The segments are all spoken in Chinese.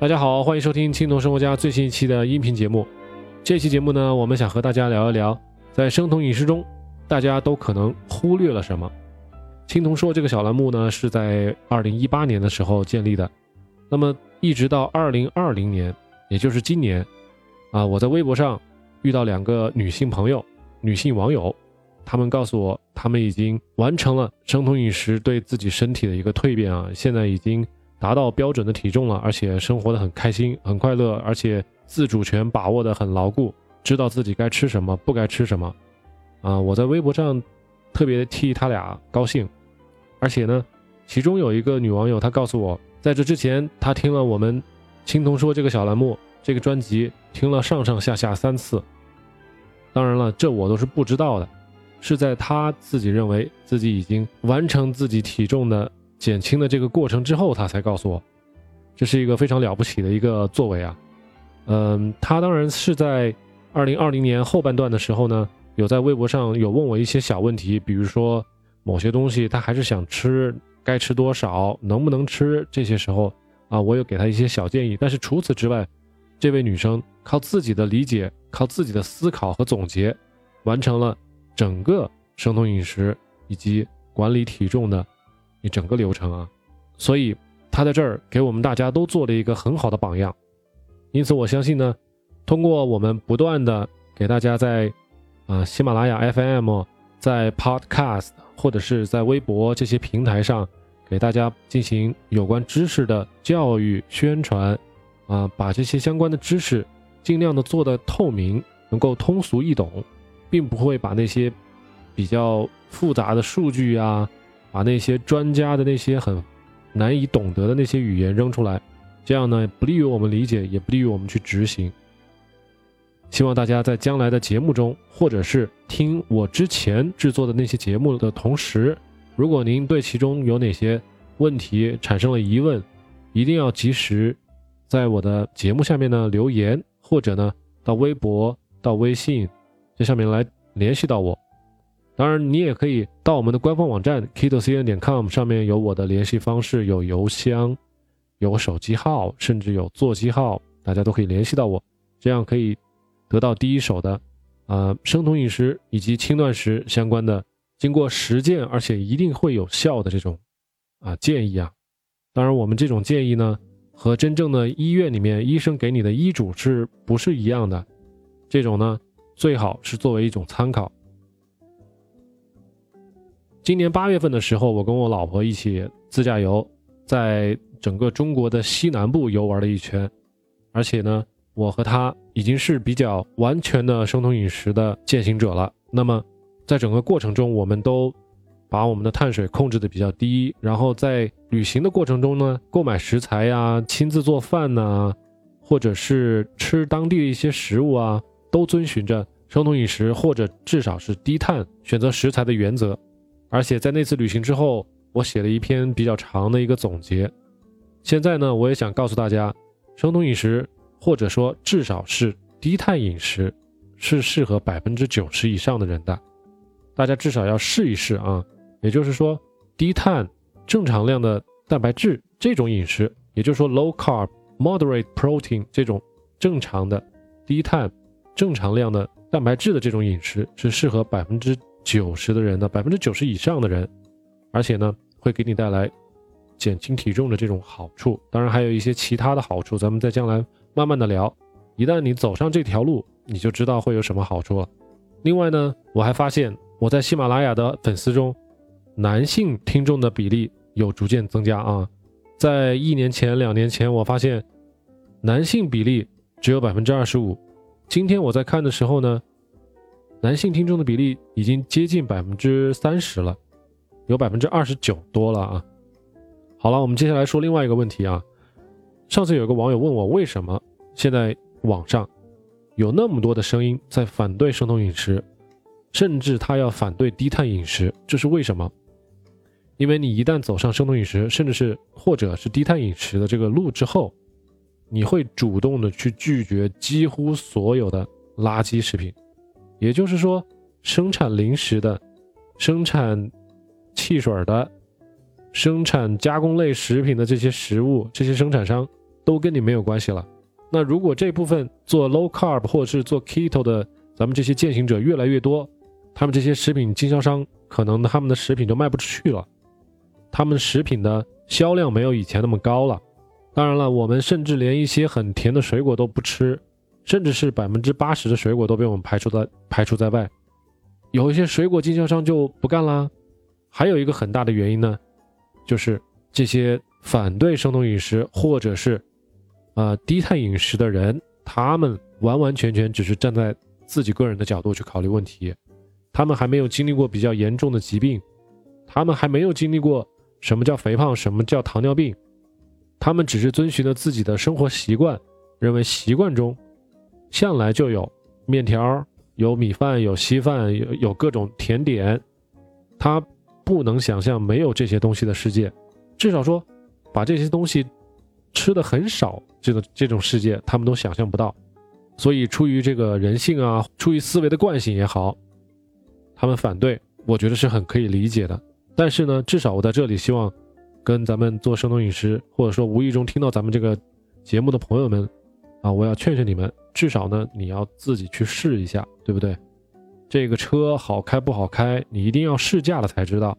大家好，欢迎收听青铜生活家最新一期的音频节目。这期节目呢，我们想和大家聊一聊，在生酮饮食中，大家都可能忽略了什么。青铜说这个小栏目呢，是在二零一八年的时候建立的，那么一直到二零二零年，也就是今年，啊，我在微博上遇到两个女性朋友、女性网友，她们告诉我，她们已经完成了生酮饮食对自己身体的一个蜕变啊，现在已经。达到标准的体重了，而且生活的很开心、很快乐，而且自主权把握的很牢固，知道自己该吃什么、不该吃什么。啊，我在微博上特别替他俩高兴。而且呢，其中有一个女网友，她告诉我，在这之前，她听了我们“青铜说”这个小栏目、这个专辑，听了上上下下三次。当然了，这我都是不知道的，是在她自己认为自己已经完成自己体重的。减轻的这个过程之后，他才告诉我，这是一个非常了不起的一个作为啊。嗯，他当然是在二零二零年后半段的时候呢，有在微博上有问我一些小问题，比如说某些东西他还是想吃，该吃多少，能不能吃，这些时候啊，我有给他一些小建议。但是除此之外，这位女生靠自己的理解，靠自己的思考和总结，完成了整个生酮饮食以及管理体重的。一整个流程啊，所以他在这儿给我们大家都做了一个很好的榜样，因此我相信呢，通过我们不断的给大家在啊喜马拉雅 FM、在 Podcast 或者是在微博这些平台上给大家进行有关知识的教育宣传，啊，把这些相关的知识尽量的做的透明，能够通俗易懂，并不会把那些比较复杂的数据啊。把那些专家的那些很难以懂得的那些语言扔出来，这样呢不利于我们理解，也不利于我们去执行。希望大家在将来的节目中，或者是听我之前制作的那些节目的同时，如果您对其中有哪些问题产生了疑问，一定要及时在我的节目下面呢留言，或者呢到微博、到微信这上面来联系到我。当然，你也可以到我们的官方网站 kitocn 点 com 上面有我的联系方式，有邮箱，有手机号，甚至有座机号，大家都可以联系到我，这样可以得到第一手的，啊，生酮饮食以及轻断食相关的，经过实践而且一定会有效的这种，啊建议啊。当然，我们这种建议呢，和真正的医院里面医生给你的医嘱是不是一样的？这种呢，最好是作为一种参考。今年八月份的时候，我跟我老婆一起自驾游，在整个中国的西南部游玩了一圈，而且呢，我和她已经是比较完全的生酮饮食的践行者了。那么，在整个过程中，我们都把我们的碳水控制的比较低，然后在旅行的过程中呢，购买食材呀、亲自做饭呐，或者是吃当地的一些食物啊，都遵循着生酮饮食或者至少是低碳选择食材的原则。而且在那次旅行之后，我写了一篇比较长的一个总结。现在呢，我也想告诉大家，生酮饮食或者说至少是低碳饮食，是适合百分之九十以上的人的。大家至少要试一试啊！也就是说，低碳正常量的蛋白质这种饮食，也就是说 low carb moderate protein 这种正常的低碳正常量的蛋白质的这种饮食，是适合百分之。九十的人呢，百分之九十以上的人，而且呢，会给你带来减轻体重的这种好处。当然，还有一些其他的好处，咱们在将来慢慢的聊。一旦你走上这条路，你就知道会有什么好处了。另外呢，我还发现我在喜马拉雅的粉丝中，男性听众的比例有逐渐增加啊。在一年前、两年前，我发现男性比例只有百分之二十五。今天我在看的时候呢。男性听众的比例已经接近百分之三十了，有百分之二十九多了啊。好了，我们接下来说另外一个问题啊。上次有个网友问我，为什么现在网上有那么多的声音在反对生酮饮食，甚至他要反对低碳饮食，这是为什么？因为你一旦走上生酮饮食，甚至是或者是低碳饮食的这个路之后，你会主动的去拒绝几乎所有的垃圾食品。也就是说，生产零食的、生产汽水的、生产加工类食品的这些食物，这些生产商都跟你没有关系了。那如果这部分做 low carb 或是做 keto 的，咱们这些践行者越来越多，他们这些食品经销商可能他们的食品就卖不出去了，他们食品的销量没有以前那么高了。当然了，我们甚至连一些很甜的水果都不吃，甚至是百分之八十的水果都被我们排除在排除在外。有一些水果经销商就不干啦。还有一个很大的原因呢，就是这些反对生酮饮食或者是啊低碳饮食的人，他们完完全全只是站在自己个人的角度去考虑问题，他们还没有经历过比较严重的疾病，他们还没有经历过什么叫肥胖，什么叫糖尿病。他们只是遵循了自己的生活习惯，认为习惯中向来就有面条、有米饭、有稀饭、有有各种甜点。他不能想象没有这些东西的世界，至少说把这些东西吃的很少，这个这种世界他们都想象不到。所以出于这个人性啊，出于思维的惯性也好，他们反对，我觉得是很可以理解的。但是呢，至少我在这里希望。跟咱们做生酮饮食，或者说无意中听到咱们这个节目的朋友们，啊，我要劝劝你们，至少呢，你要自己去试一下，对不对？这个车好开不好开，你一定要试驾了才知道。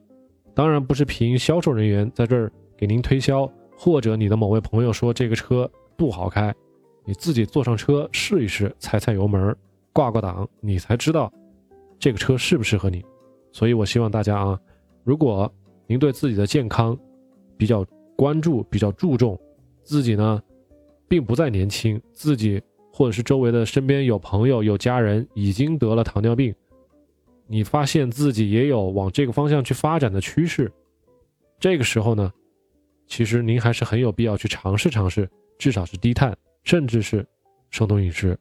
当然不是凭销售人员在这儿给您推销，或者你的某位朋友说这个车不好开，你自己坐上车试一试，踩踩油门，挂挂档，你才知道这个车适不适合你。所以我希望大家啊，如果您对自己的健康，比较关注、比较注重自己呢，并不再年轻。自己或者是周围的身边有朋友、有家人已经得了糖尿病，你发现自己也有往这个方向去发展的趋势，这个时候呢，其实您还是很有必要去尝试尝试，至少是低碳，甚至是生酮饮食。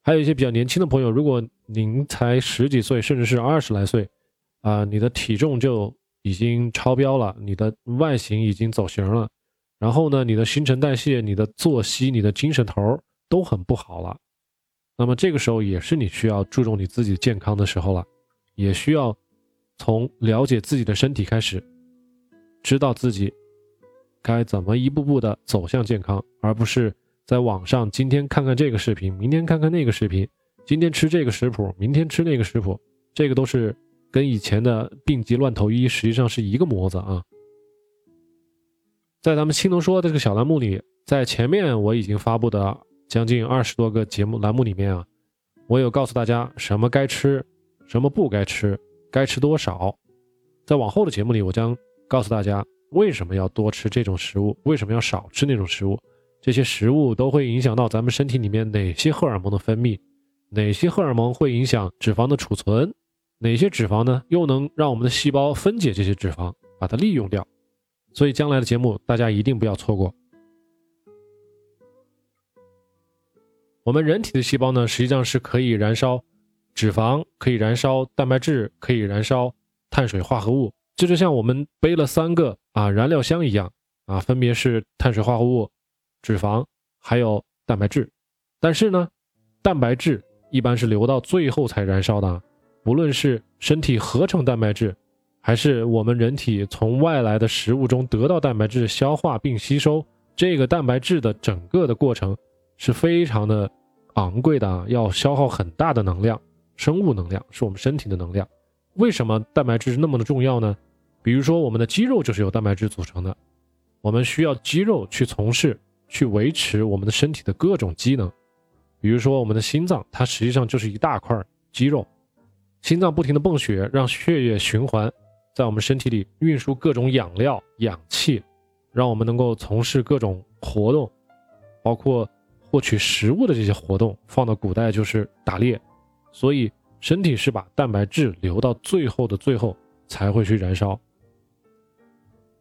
还有一些比较年轻的朋友，如果您才十几岁，甚至是二十来岁，啊，你的体重就。已经超标了，你的外形已经走形了，然后呢，你的新陈代谢、你的作息、你的精神头都很不好了。那么这个时候也是你需要注重你自己健康的时候了，也需要从了解自己的身体开始，知道自己该怎么一步步的走向健康，而不是在网上今天看看这个视频，明天看看那个视频，今天吃这个食谱，明天吃那个食谱，这个都是。跟以前的病急乱投医实际上是一个模子啊。在咱们青铜说的这个小栏目里，在前面我已经发布的将近二十多个节目栏目里面啊，我有告诉大家什么该吃，什么不该吃，该吃多少。在往后的节目里，我将告诉大家为什么要多吃这种食物，为什么要少吃那种食物，这些食物都会影响到咱们身体里面哪些荷尔蒙的分泌，哪些荷尔蒙会影响脂肪的储存。哪些脂肪呢？又能让我们的细胞分解这些脂肪，把它利用掉？所以将来的节目大家一定不要错过。我们人体的细胞呢，实际上是可以燃烧脂肪，可以燃烧蛋白质，可以燃烧碳水化合物。这就像我们背了三个啊燃料箱一样啊，分别是碳水化合物、脂肪还有蛋白质。但是呢，蛋白质一般是留到最后才燃烧的。不论是身体合成蛋白质，还是我们人体从外来的食物中得到蛋白质、消化并吸收，这个蛋白质的整个的过程是非常的昂贵的啊，要消耗很大的能量，生物能量是我们身体的能量。为什么蛋白质是那么的重要呢？比如说我们的肌肉就是由蛋白质组成的，我们需要肌肉去从事、去维持我们的身体的各种机能。比如说我们的心脏，它实际上就是一大块肌肉。心脏不停的泵血，让血液循环，在我们身体里运输各种养料、氧气，让我们能够从事各种活动，包括获取食物的这些活动。放到古代就是打猎，所以身体是把蛋白质留到最后的最后才会去燃烧。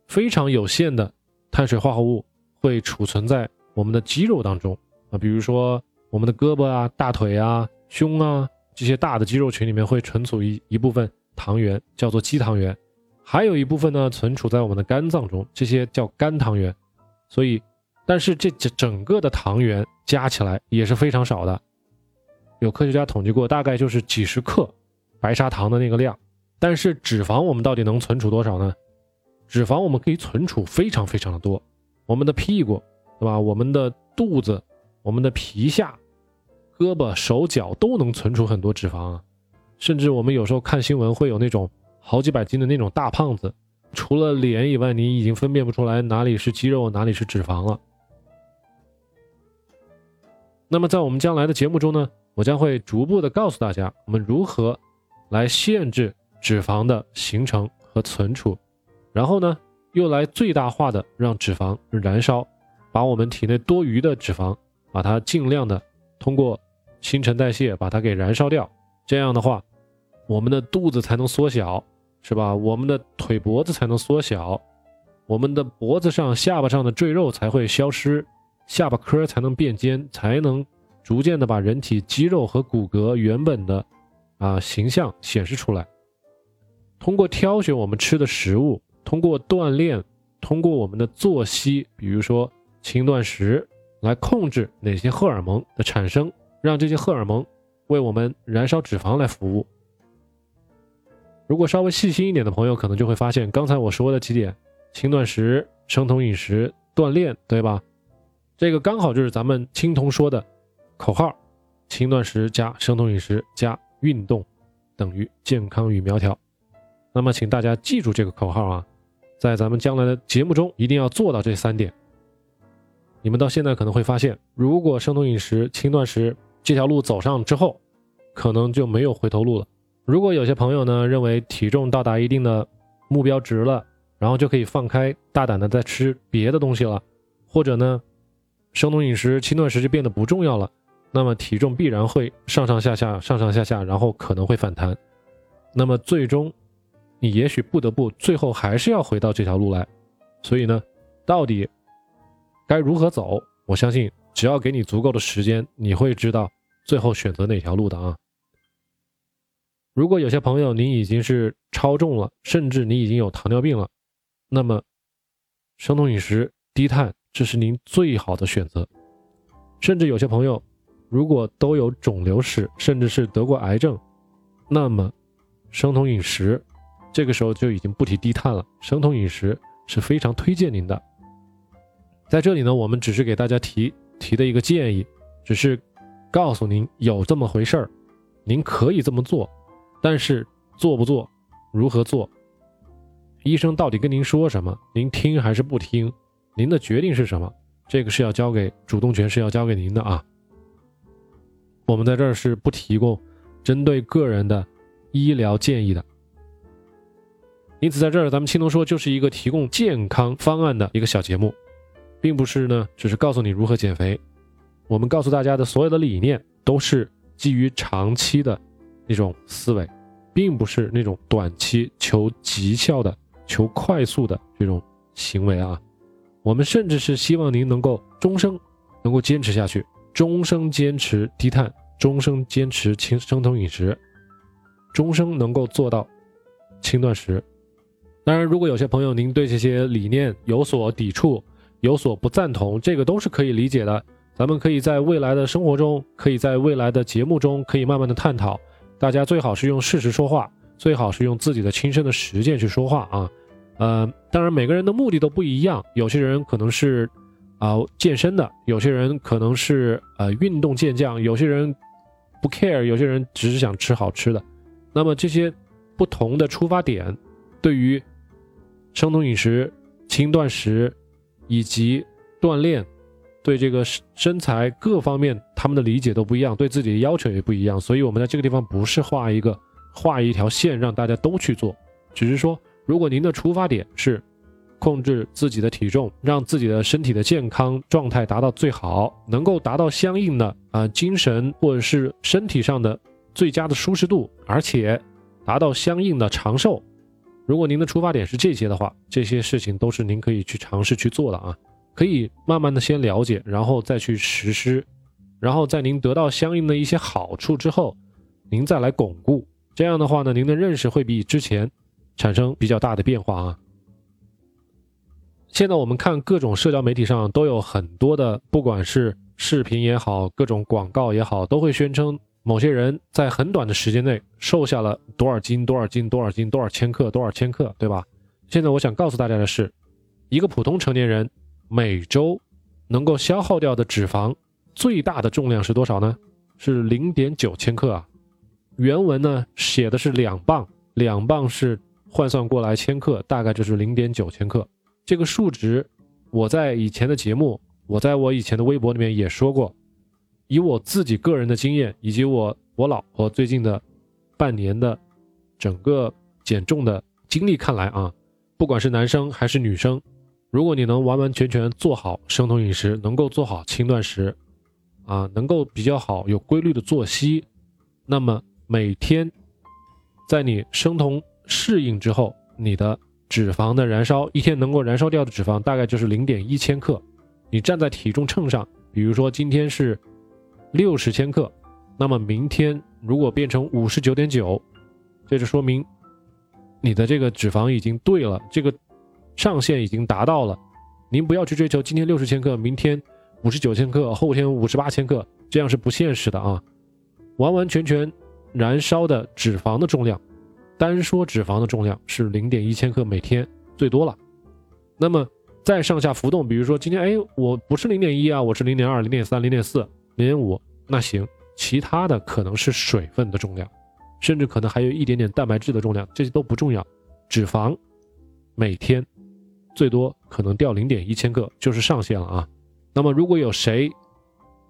非常有限的碳水化合物会储存在我们的肌肉当中啊，比如说我们的胳膊啊、大腿啊、胸啊。这些大的肌肉群里面会存储一一部分糖原，叫做肌糖原，还有一部分呢存储在我们的肝脏中，这些叫肝糖原。所以，但是这整整个的糖原加起来也是非常少的，有科学家统计过，大概就是几十克白砂糖的那个量。但是脂肪我们到底能存储多少呢？脂肪我们可以存储非常非常的多，我们的屁股对吧？我们的肚子、我们的皮下、胳膊、手脚都能存储很多脂肪啊。甚至我们有时候看新闻会有那种好几百斤的那种大胖子，除了脸以外，你已经分辨不出来哪里是肌肉，哪里是脂肪了。那么在我们将来的节目中呢，我将会逐步的告诉大家，我们如何来限制脂肪的形成和存储，然后呢，又来最大化的让脂肪燃烧，把我们体内多余的脂肪，把它尽量的通过新陈代谢把它给燃烧掉。这样的话。我们的肚子才能缩小，是吧？我们的腿脖子才能缩小，我们的脖子上、下巴上的赘肉才会消失，下巴颏才能变尖，才能逐渐的把人体肌肉和骨骼原本的啊形象显示出来。通过挑选我们吃的食物，通过锻炼，通过我们的作息，比如说轻断食，来控制哪些荷尔蒙的产生，让这些荷尔蒙为我们燃烧脂肪来服务。如果稍微细心一点的朋友，可能就会发现，刚才我说的几点：轻断食、生酮饮食、锻炼，对吧？这个刚好就是咱们青铜说的口号：轻断食加生酮饮食加运动等于健康与苗条。那么，请大家记住这个口号啊，在咱们将来的节目中一定要做到这三点。你们到现在可能会发现，如果生酮饮食、轻断食这条路走上之后，可能就没有回头路了。如果有些朋友呢认为体重到达一定的目标值了，然后就可以放开大胆的再吃别的东西了，或者呢，生酮饮食、轻断食就变得不重要了，那么体重必然会上上下下、上上下下，然后可能会反弹，那么最终你也许不得不最后还是要回到这条路来。所以呢，到底该如何走？我相信只要给你足够的时间，你会知道最后选择哪条路的啊。如果有些朋友您已经是超重了，甚至你已经有糖尿病了，那么生酮饮食、低碳这是您最好的选择。甚至有些朋友如果都有肿瘤史，甚至是得过癌症，那么生酮饮食这个时候就已经不提低碳了，生酮饮食是非常推荐您的。在这里呢，我们只是给大家提提的一个建议，只是告诉您有这么回事儿，您可以这么做。但是做不做，如何做？医生到底跟您说什么？您听还是不听？您的决定是什么？这个是要交给主动权是要交给您的啊。我们在这儿是不提供针对个人的医疗建议的。因此，在这儿咱们青龙说就是一个提供健康方案的一个小节目，并不是呢，只是告诉你如何减肥。我们告诉大家的所有的理念都是基于长期的。那种思维，并不是那种短期求绩效的、求快速的这种行为啊。我们甚至是希望您能够终生能够坚持下去，终生坚持低碳，终生坚持轻生酮饮食，终生能够做到轻断食。当然，如果有些朋友您对这些理念有所抵触、有所不赞同，这个都是可以理解的。咱们可以在未来的生活中，可以在未来的节目中，可以慢慢的探讨。大家最好是用事实说话，最好是用自己的亲身的实践去说话啊。呃，当然每个人的目的都不一样，有些人可能是啊健身的，有些人可能是呃运动健将，有些人不 care，有些人只是想吃好吃的。那么这些不同的出发点，对于生酮饮食、轻断食以及锻炼。对这个身材各方面，他们的理解都不一样，对自己的要求也不一样，所以，我们在这个地方不是画一个画一条线让大家都去做，只是说，如果您的出发点是控制自己的体重，让自己的身体的健康状态达到最好，能够达到相应的啊精神或者是身体上的最佳的舒适度，而且达到相应的长寿，如果您的出发点是这些的话，这些事情都是您可以去尝试去做的啊。可以慢慢的先了解，然后再去实施，然后在您得到相应的一些好处之后，您再来巩固。这样的话呢，您的认识会比之前产生比较大的变化啊。现在我们看各种社交媒体上都有很多的，不管是视频也好，各种广告也好，都会宣称某些人在很短的时间内瘦下了多少斤、多少斤、多少斤、多少千克、多少千克，对吧？现在我想告诉大家的是，一个普通成年人。每周能够消耗掉的脂肪最大的重量是多少呢？是零点九千克啊。原文呢写的是两磅，两磅是换算过来千克，大概就是零点九千克。这个数值，我在以前的节目，我在我以前的微博里面也说过。以我自己个人的经验，以及我我老婆最近的半年的整个减重的经历看来啊，不管是男生还是女生，如果你能完完全全做好生酮饮食，能够做好轻断食，啊，能够比较好有规律的作息，那么每天在你生酮适应之后，你的脂肪的燃烧一天能够燃烧掉的脂肪大概就是零点一千克。你站在体重秤上，比如说今天是。六十千克，那么明天如果变成五十九点九，这就说明你的这个脂肪已经对了，这个上限已经达到了。您不要去追求今天六十千克，明天五十九千克，后天五十八千克，这样是不现实的啊！完完全全燃烧的脂肪的重量，单说脂肪的重量是零点一千克每天最多了。那么再上下浮动，比如说今天哎，我不是零点一啊，我是零点二、零点三、零点四。零点五，那行，其他的可能是水分的重量，甚至可能还有一点点蛋白质的重量，这些都不重要。脂肪每天最多可能掉零点一千克，就是上限了啊。那么如果有谁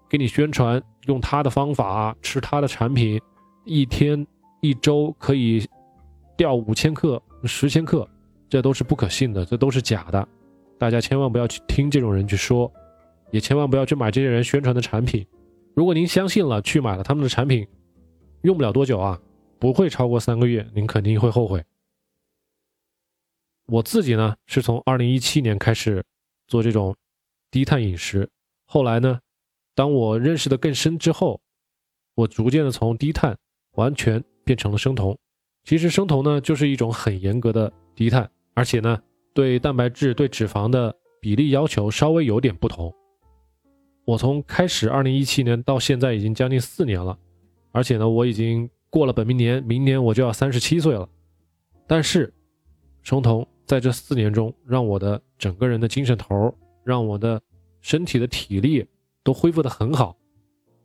给你宣传用他的方法吃他的产品，一天一周可以掉五千克、十千克，这都是不可信的，这都是假的。大家千万不要去听这种人去说，也千万不要去买这些人宣传的产品。如果您相信了，去买了他们的产品，用不了多久啊，不会超过三个月，您肯定会后悔。我自己呢，是从二零一七年开始做这种低碳饮食，后来呢，当我认识的更深之后，我逐渐的从低碳完全变成了生酮。其实生酮呢，就是一种很严格的低碳，而且呢，对蛋白质、对脂肪的比例要求稍微有点不同。我从开始二零一七年到现在已经将近四年了，而且呢，我已经过了本命年，明年我就要三十七岁了。但是，生酮在这四年中，让我的整个人的精神头，让我的身体的体力都恢复的很好。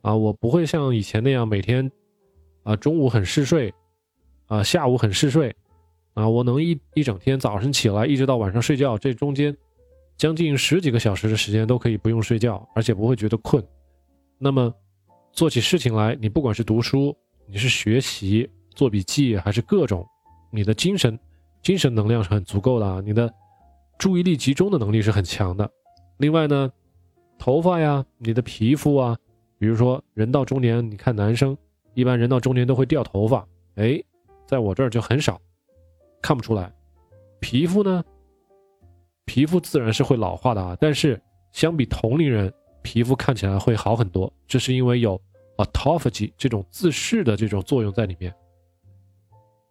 啊，我不会像以前那样每天，啊中午很嗜睡，啊下午很嗜睡，啊我能一一整天早上起来一直到晚上睡觉，这中间。将近十几个小时的时间都可以不用睡觉，而且不会觉得困。那么，做起事情来，你不管是读书，你是学习、做笔记，还是各种，你的精神、精神能量是很足够的啊。你的注意力集中的能力是很强的。另外呢，头发呀，你的皮肤啊，比如说人到中年，你看男生一般人到中年都会掉头发，哎，在我这儿就很少，看不出来。皮肤呢？皮肤自然是会老化的啊，但是相比同龄人，皮肤看起来会好很多。这是因为有 autophagy 这种自噬的这种作用在里面。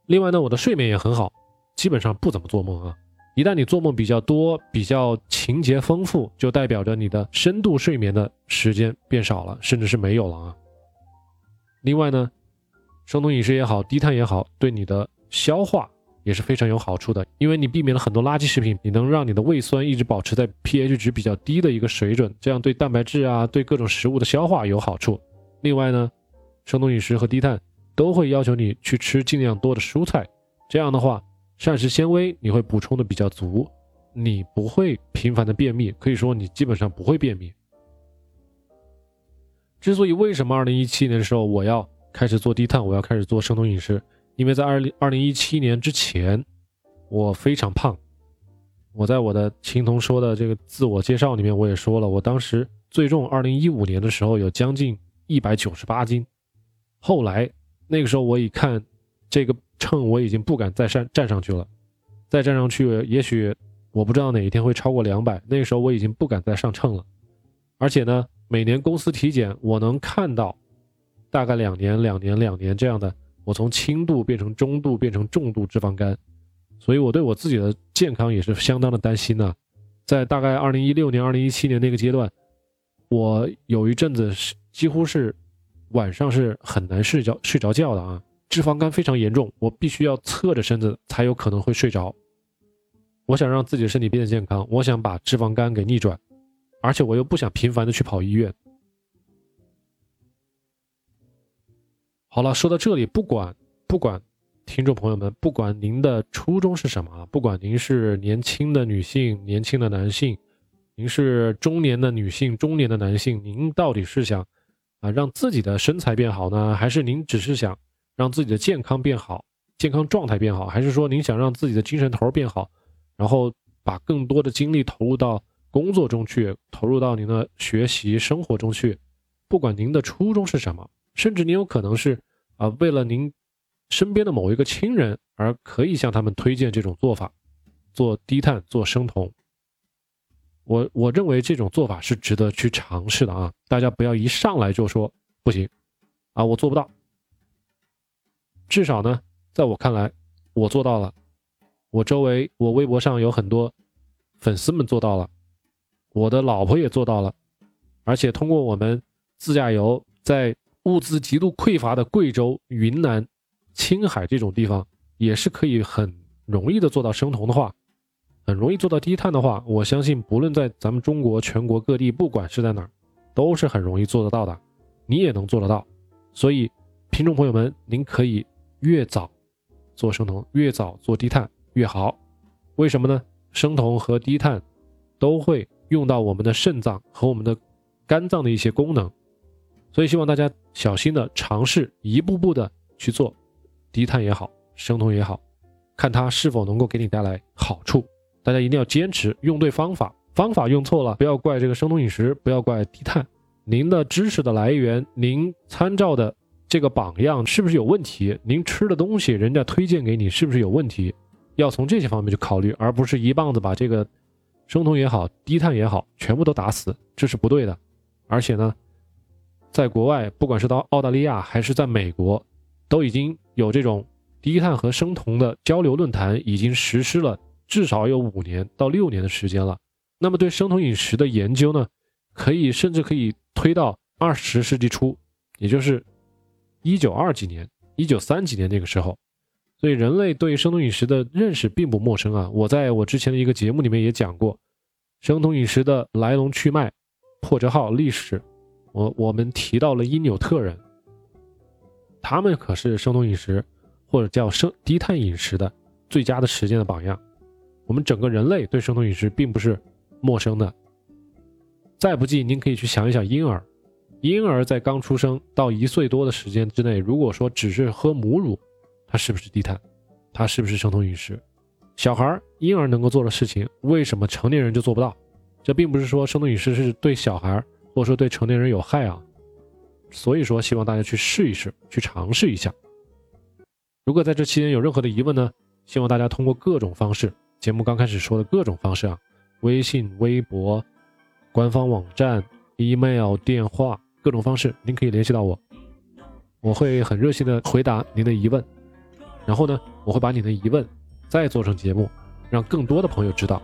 另外呢，我的睡眠也很好，基本上不怎么做梦啊。一旦你做梦比较多、比较情节丰富，就代表着你的深度睡眠的时间变少了，甚至是没有了啊。另外呢，生酮饮食也好，低碳也好，对你的消化。也是非常有好处的，因为你避免了很多垃圾食品，你能让你的胃酸一直保持在 pH 值比较低的一个水准，这样对蛋白质啊，对各种食物的消化有好处。另外呢，生酮饮食和低碳都会要求你去吃尽量多的蔬菜，这样的话，膳食纤维你会补充的比较足，你不会频繁的便秘，可以说你基本上不会便秘。之所以为什么二零一七年的时候我要开始做低碳，我要开始做生酮饮食？因为在二零二零一七年之前，我非常胖。我在我的青铜说的这个自我介绍里面，我也说了，我当时最重二零一五年的时候有将近一百九十八斤。后来那个时候我一看这个秤，我已经不敢再上站上去了，再站上去，也许我不知道哪一天会超过两百。那个时候我已经不敢再上秤了，而且呢，每年公司体检，我能看到大概两年、两年、两年这样的。我从轻度变成中度，变成重度脂肪肝，所以我对我自己的健康也是相当的担心呢。在大概二零一六年、二零一七年那个阶段，我有一阵子是几乎是晚上是很难睡着、睡着觉的啊，脂肪肝非常严重，我必须要侧着身子才有可能会睡着。我想让自己的身体变得健康，我想把脂肪肝给逆转，而且我又不想频繁的去跑医院。好了，说到这里，不管不管听众朋友们，不管您的初衷是什么，不管您是年轻的女性、年轻的男性，您是中年的女性、中年的男性，您到底是想啊让自己的身材变好呢，还是您只是想让自己的健康变好、健康状态变好，还是说您想让自己的精神头变好，然后把更多的精力投入到工作中去，投入到您的学习生活中去？不管您的初衷是什么。甚至您有可能是啊，为了您身边的某一个亲人而可以向他们推荐这种做法，做低碳、做生酮。我我认为这种做法是值得去尝试的啊！大家不要一上来就说不行啊，我做不到。至少呢，在我看来，我做到了。我周围，我微博上有很多粉丝们做到了，我的老婆也做到了，而且通过我们自驾游在。物资极度匮乏的贵州、云南、青海这种地方，也是可以很容易的做到生酮的话，很容易做到低碳的话，我相信不论在咱们中国全国各地，不管是在哪儿，都是很容易做得到的。你也能做得到，所以听众朋友们，您可以越早做生酮，越早做低碳越好。为什么呢？生酮和低碳都会用到我们的肾脏和我们的肝脏的一些功能。所以希望大家小心的尝试，一步步的去做，低碳也好，生酮也好，看它是否能够给你带来好处。大家一定要坚持，用对方法，方法用错了，不要怪这个生酮饮食，不要怪低碳。您的知识的来源，您参照的这个榜样是不是有问题？您吃的东西，人家推荐给你是不是有问题？要从这些方面去考虑，而不是一棒子把这个生酮也好，低碳也好，全部都打死，这是不对的。而且呢。在国外，不管是到澳大利亚还是在美国，都已经有这种低碳和生酮的交流论坛，已经实施了至少有五年到六年的时间了。那么对生酮饮食的研究呢，可以甚至可以推到二十世纪初，也就是一九二几年、一九三几年那个时候。所以人类对生酮饮食的认识并不陌生啊。我在我之前的一个节目里面也讲过，生酮饮食的来龙去脉、破折号、历史。我我们提到了因纽特人，他们可是生酮饮食或者叫生低碳饮食的最佳的实践的榜样。我们整个人类对生酮饮食并不是陌生的。再不济，您可以去想一想婴儿，婴儿在刚出生到一岁多的时间之内，如果说只是喝母乳，他是不是低碳？他是不是生酮饮食？小孩婴儿能够做的事情，为什么成年人就做不到？这并不是说生酮饮食是对小孩。或者说对成年人有害啊，所以说希望大家去试一试，去尝试一下。如果在这期间有任何的疑问呢，希望大家通过各种方式，节目刚开始说的各种方式啊，微信、微博、官方网站、email、电话，各种方式，您可以联系到我，我会很热心的回答您的疑问。然后呢，我会把你的疑问再做成节目，让更多的朋友知道。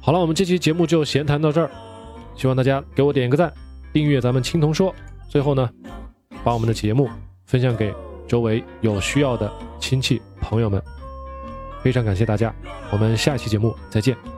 好了，我们这期节目就闲谈到这儿。希望大家给我点个赞，订阅咱们青铜说。最后呢，把我们的节目分享给周围有需要的亲戚朋友们。非常感谢大家，我们下期节目再见。